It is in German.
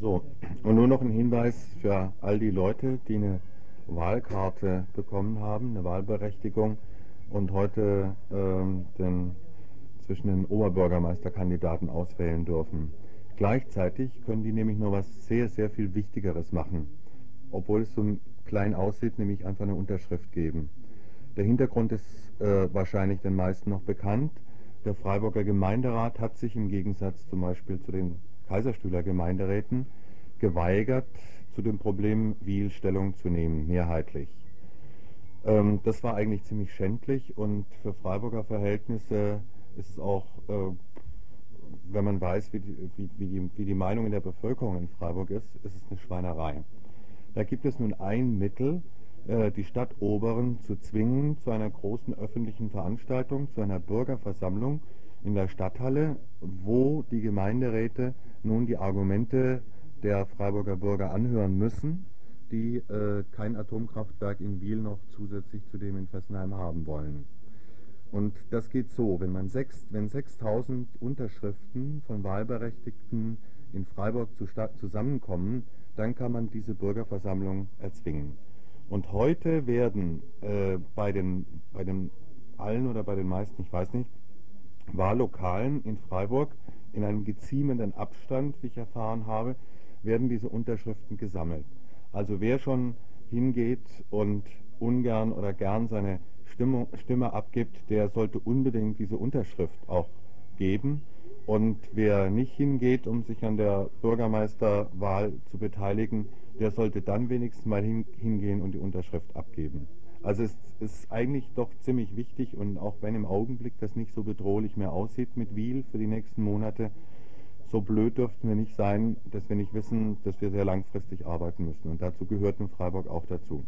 So, und nur noch ein Hinweis für all die Leute, die eine Wahlkarte bekommen haben, eine Wahlberechtigung und heute ähm, den, zwischen den Oberbürgermeisterkandidaten auswählen dürfen. Gleichzeitig können die nämlich noch was sehr, sehr viel Wichtigeres machen, obwohl es so klein aussieht, nämlich einfach eine Unterschrift geben. Der Hintergrund ist äh, wahrscheinlich den meisten noch bekannt. Der Freiburger Gemeinderat hat sich im Gegensatz zum Beispiel zu den Kaiserstühler Gemeinderäten geweigert, zu dem Problem Wiel Stellung zu nehmen, mehrheitlich. Ähm, das war eigentlich ziemlich schändlich und für Freiburger Verhältnisse ist es auch, äh, wenn man weiß, wie die, wie, wie, die, wie die Meinung in der Bevölkerung in Freiburg ist, ist es eine Schweinerei. Da gibt es nun ein Mittel, äh, die Stadt Oberen zu zwingen zu einer großen öffentlichen Veranstaltung, zu einer Bürgerversammlung in der Stadthalle, wo die Gemeinderäte nun die Argumente der Freiburger Bürger anhören müssen, die äh, kein Atomkraftwerk in Wiel noch zusätzlich zu dem in Fessenheim haben wollen. Und das geht so, wenn man sechs, wenn 6000 Unterschriften von Wahlberechtigten in Freiburg zu zusammenkommen, dann kann man diese Bürgerversammlung erzwingen. Und heute werden äh, bei den bei den allen oder bei den meisten, ich weiß nicht, Wahllokalen in Freiburg in einem geziemenden Abstand, wie ich erfahren habe, werden diese Unterschriften gesammelt. Also wer schon hingeht und ungern oder gern seine Stimme, Stimme abgibt, der sollte unbedingt diese Unterschrift auch geben. Und wer nicht hingeht, um sich an der Bürgermeisterwahl zu beteiligen, der sollte dann wenigstens mal hingehen und die Unterschrift abgeben. Also es ist eigentlich doch ziemlich wichtig und auch wenn im Augenblick das nicht so bedrohlich mehr aussieht mit Wiel für die nächsten Monate, so blöd dürften wir nicht sein, dass wir nicht wissen, dass wir sehr langfristig arbeiten müssen. Und dazu gehört in Freiburg auch dazu.